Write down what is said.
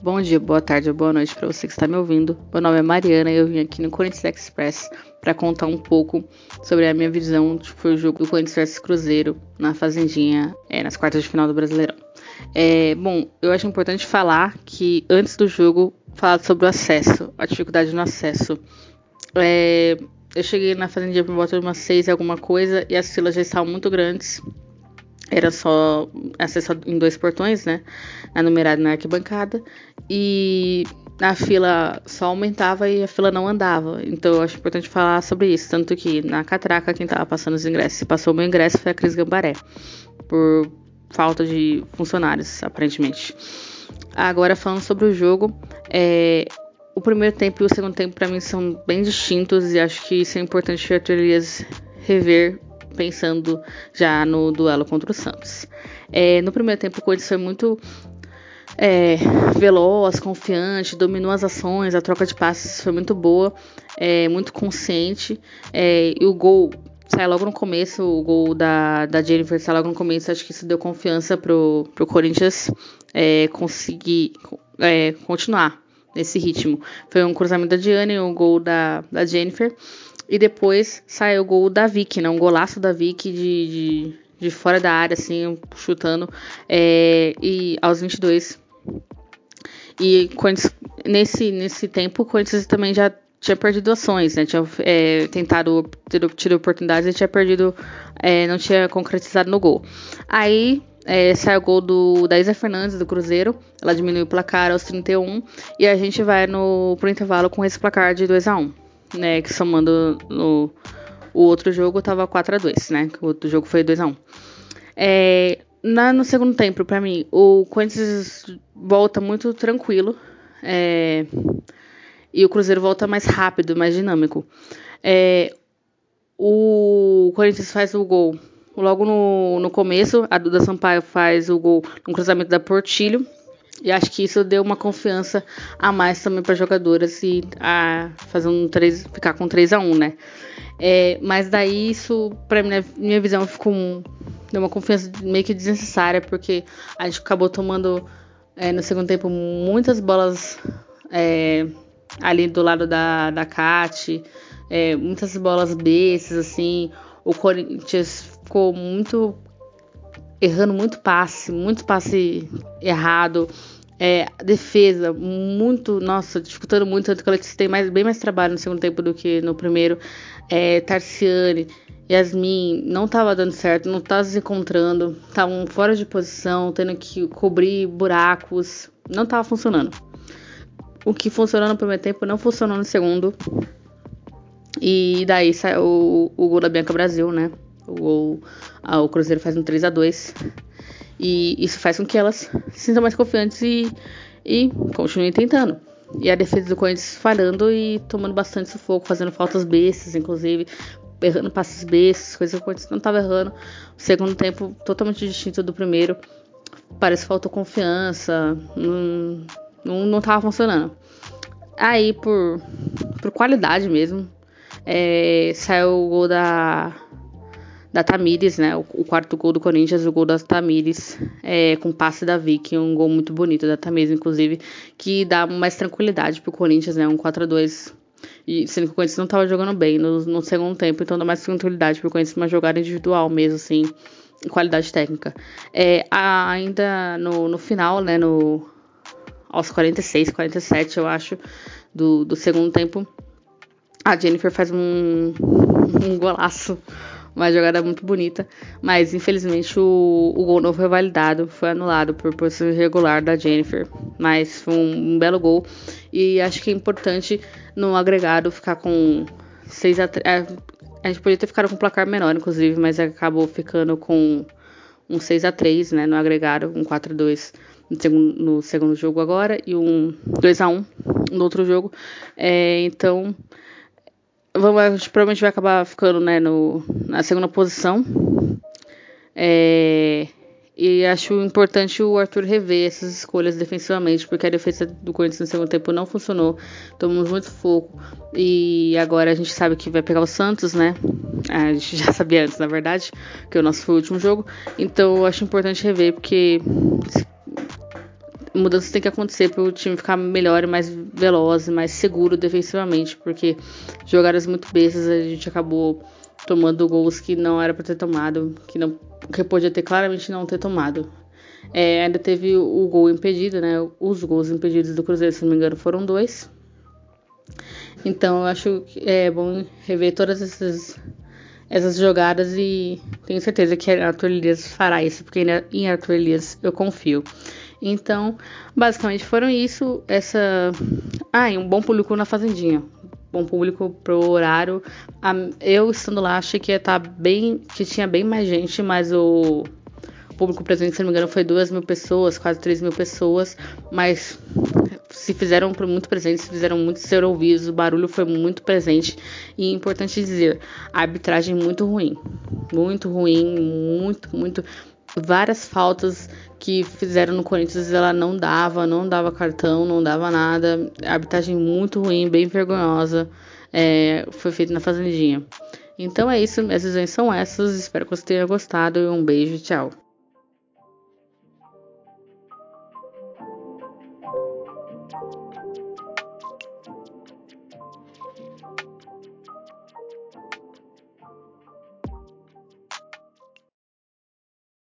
bom dia, boa tarde boa noite para você que está me ouvindo. Meu nome é Mariana e eu vim aqui no Corinthians Express para contar um pouco sobre a minha visão de que foi o jogo do Corinthians vs Cruzeiro na Fazendinha, é, nas quartas de final do Brasileirão. É, bom, eu acho importante falar que antes do jogo, falar sobre o acesso, a dificuldade no acesso. É, eu cheguei na Fazendinha por volta de umas seis e alguma coisa e as filas já estavam muito grandes era só acesso em dois portões, né? Na numerada na arquibancada. E a fila só aumentava e a fila não andava. Então eu acho importante falar sobre isso. Tanto que na catraca, quem tava passando os ingressos, passou o meu ingresso foi a Cris Gambaré. Por falta de funcionários, aparentemente. Agora falando sobre o jogo, é, o primeiro tempo e o segundo tempo para mim são bem distintos e acho que isso é importante o Arthur rever pensando já no duelo contra o Santos. É, no primeiro tempo, o Corinthians foi muito é, veloz, confiante, dominou as ações, a troca de passes foi muito boa, é, muito consciente. É, e o gol sai logo no começo, o gol da, da Jennifer sai logo no começo. Acho que isso deu confiança pro, pro Corinthians é, conseguir é, continuar nesse ritmo. Foi um cruzamento da Diane, o um gol da, da Jennifer. E depois saiu o gol da Vicky, né? Um golaço da Vicky de, de, de fora da área, assim, chutando. É, e aos 22. E nesse, nesse tempo, o Corinthians também já tinha perdido ações, né? Tinha é, tentado ter obtido oportunidades e tinha perdido, é, não tinha concretizado no gol. Aí é, sai o gol do, da Isa Fernandes do Cruzeiro, ela diminui o placar aos 31 e a gente vai no pro intervalo com esse placar de 2 a 1 né? Que somando no, o outro jogo tava 4 a 2 né? O outro jogo foi 2 a 1 é, na, no segundo tempo, para mim, o Corinthians volta muito tranquilo. É, e o Cruzeiro volta mais rápido, mais dinâmico. É, o Corinthians faz o gol logo no, no começo. A Duda Sampaio faz o gol no cruzamento da Portilho. E acho que isso deu uma confiança a mais também para jogadoras e a fazer um 3, ficar com 3 a 1 né? É, mas daí isso, para minha, minha visão, ficou um, deu uma confiança meio que desnecessária, porque a gente acabou tomando é, no segundo tempo muitas bolas é, ali do lado da, da Cat, é, muitas bolas bestas, assim. O Corinthians ficou muito errando muito passe, muito passe errado. É, defesa, muito, nossa, dificultando muito, tanto que ela tem mais, bem mais trabalho no segundo tempo do que no primeiro. É, Tarciane, Yasmin, não estava dando certo, não estava se encontrando, estavam fora de posição, tendo que cobrir buracos, não estava funcionando. O que funcionou no primeiro tempo não funcionou no segundo. E daí saiu o, o gol da Bianca Brasil, né? O, a, o Cruzeiro faz um 3 a 2 E isso faz com que elas se sintam mais confiantes e, e continuem tentando. E a defesa do Corinthians falhando e tomando bastante sufoco, fazendo faltas bestas, inclusive, errando passes bestas, coisas que o Corinthians não estava errando. O segundo tempo totalmente distinto do primeiro. Parece que faltou confiança, não, não, não tava funcionando. Aí, por, por qualidade mesmo, é, saiu o gol da da Tamires, né? O, o, quarto gol do Corinthians, o gol da Tamires, é, com passe da Vicky, um gol muito bonito da Tamires, inclusive, que dá mais tranquilidade pro Corinthians, né? Um 4 a 2 e sendo que o Corinthians não estava jogando bem no, no, segundo tempo, então dá mais tranquilidade pro Corinthians uma jogada individual mesmo, assim, qualidade técnica. É, ainda no, no final, né? No, aos 46, 47, eu acho, do, do segundo tempo, a Jennifer faz um, um golaço uma jogada muito bonita, mas infelizmente o, o gol não foi validado, foi anulado por posição irregular da Jennifer, mas foi um, um, belo gol e acho que é importante no agregado ficar com 6 a 3, é, a gente podia ter ficado com um placar menor inclusive, mas acabou ficando com um 6 a 3, né, no agregado, um 4 a 2 no segundo, no segundo jogo agora e um 2 a 1 no outro jogo, é, então vamos, a gente provavelmente vai acabar ficando né, no, na segunda posição. É, e acho importante o Arthur rever essas escolhas defensivamente, porque a defesa do Corinthians no segundo tempo não funcionou. Tomamos muito fogo. E agora a gente sabe que vai pegar o Santos, né? A gente já sabia antes, na verdade, que o nosso foi o último jogo. Então acho importante rever, porque mudanças tem que acontecer para o time ficar melhor e mais veloz mais seguro defensivamente, porque jogadas muito bestas a gente acabou tomando gols que não era para ter tomado, que não que podia ter claramente não ter tomado. É, ainda teve o gol impedido, né? Os gols impedidos do Cruzeiro, se não me engano, foram dois. Então eu acho que é bom rever todas essas, essas jogadas e tenho certeza que Arthur Elias fará isso, porque em Arthur Elias eu confio. Então, basicamente foram isso. Essa. Ah, e um bom público na Fazendinha. Bom público pro horário. Eu estando lá, achei que ia estar tá bem. que tinha bem mais gente, mas o público presente, se não me engano, foi duas mil pessoas, quase três mil pessoas, mas se fizeram muito presentes, se fizeram muito ser ouvidos, o barulho foi muito presente e é importante dizer, a arbitragem muito ruim, muito ruim, muito, muito, várias faltas que fizeram no Corinthians, ela não dava, não dava cartão, não dava nada. Arbitragem muito ruim, bem vergonhosa. É, foi feita na Fazendinha. Então é isso, minhas visões são essas. Espero que você tenha gostado. Um beijo, tchau.